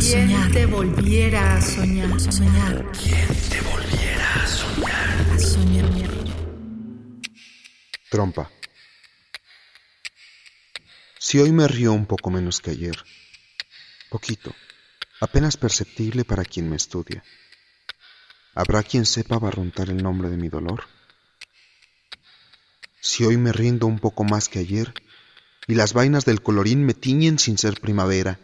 a soñar? te volviera a soñar? A soñar. ¿Quién te volviera a soñar? A soñar. Trompa. Si hoy me río un poco menos que ayer, poquito, apenas perceptible para quien me estudia, ¿habrá quien sepa barruntar el nombre de mi dolor? Si hoy me rindo un poco más que ayer, y las vainas del colorín me tiñen sin ser primavera,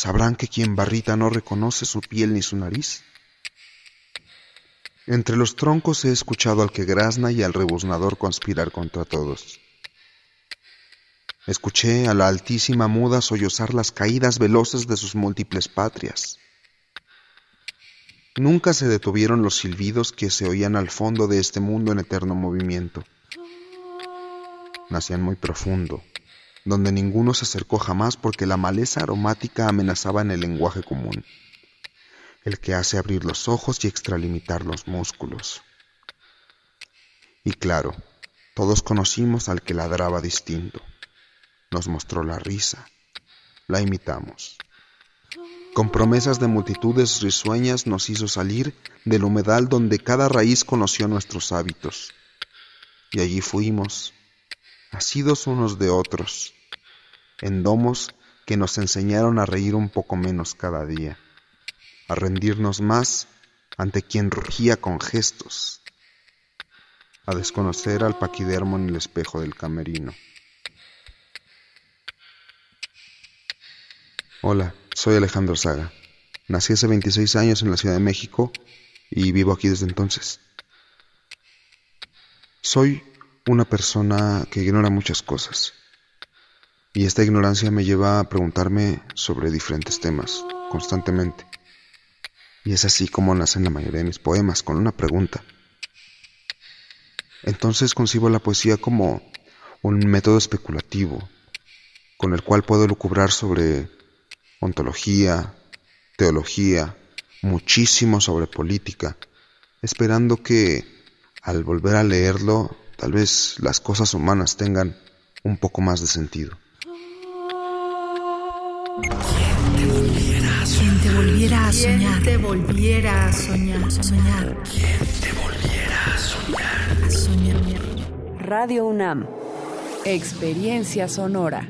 ¿sabrán que quien barrita no reconoce su piel ni su nariz? Entre los troncos he escuchado al que grazna y al rebuznador conspirar contra todos. Escuché a la altísima muda sollozar las caídas veloces de sus múltiples patrias. Nunca se detuvieron los silbidos que se oían al fondo de este mundo en eterno movimiento. Nacían muy profundo, donde ninguno se acercó jamás porque la maleza aromática amenazaba en el lenguaje común, el que hace abrir los ojos y extralimitar los músculos. Y claro, todos conocimos al que ladraba distinto nos mostró la risa. La imitamos. Con promesas de multitudes risueñas nos hizo salir del humedal donde cada raíz conoció nuestros hábitos. Y allí fuimos, asidos unos de otros, en domos que nos enseñaron a reír un poco menos cada día, a rendirnos más ante quien rugía con gestos, a desconocer al paquidermo en el espejo del camerino. Hola, soy Alejandro Saga. Nací hace 26 años en la Ciudad de México y vivo aquí desde entonces. Soy una persona que ignora muchas cosas y esta ignorancia me lleva a preguntarme sobre diferentes temas constantemente. Y es así como nacen la mayoría de mis poemas, con una pregunta. Entonces concibo la poesía como un método especulativo, con el cual puedo lucubrar sobre ontología, teología, muchísimo sobre política, esperando que al volver a leerlo tal vez las cosas humanas tengan un poco más de sentido. ¿Quién te volviera a soñar? soñar? te volviera a soñar? Soñar. ¿Quién te volviera a soñar? A soñar. Radio UNAM. Experiencia sonora.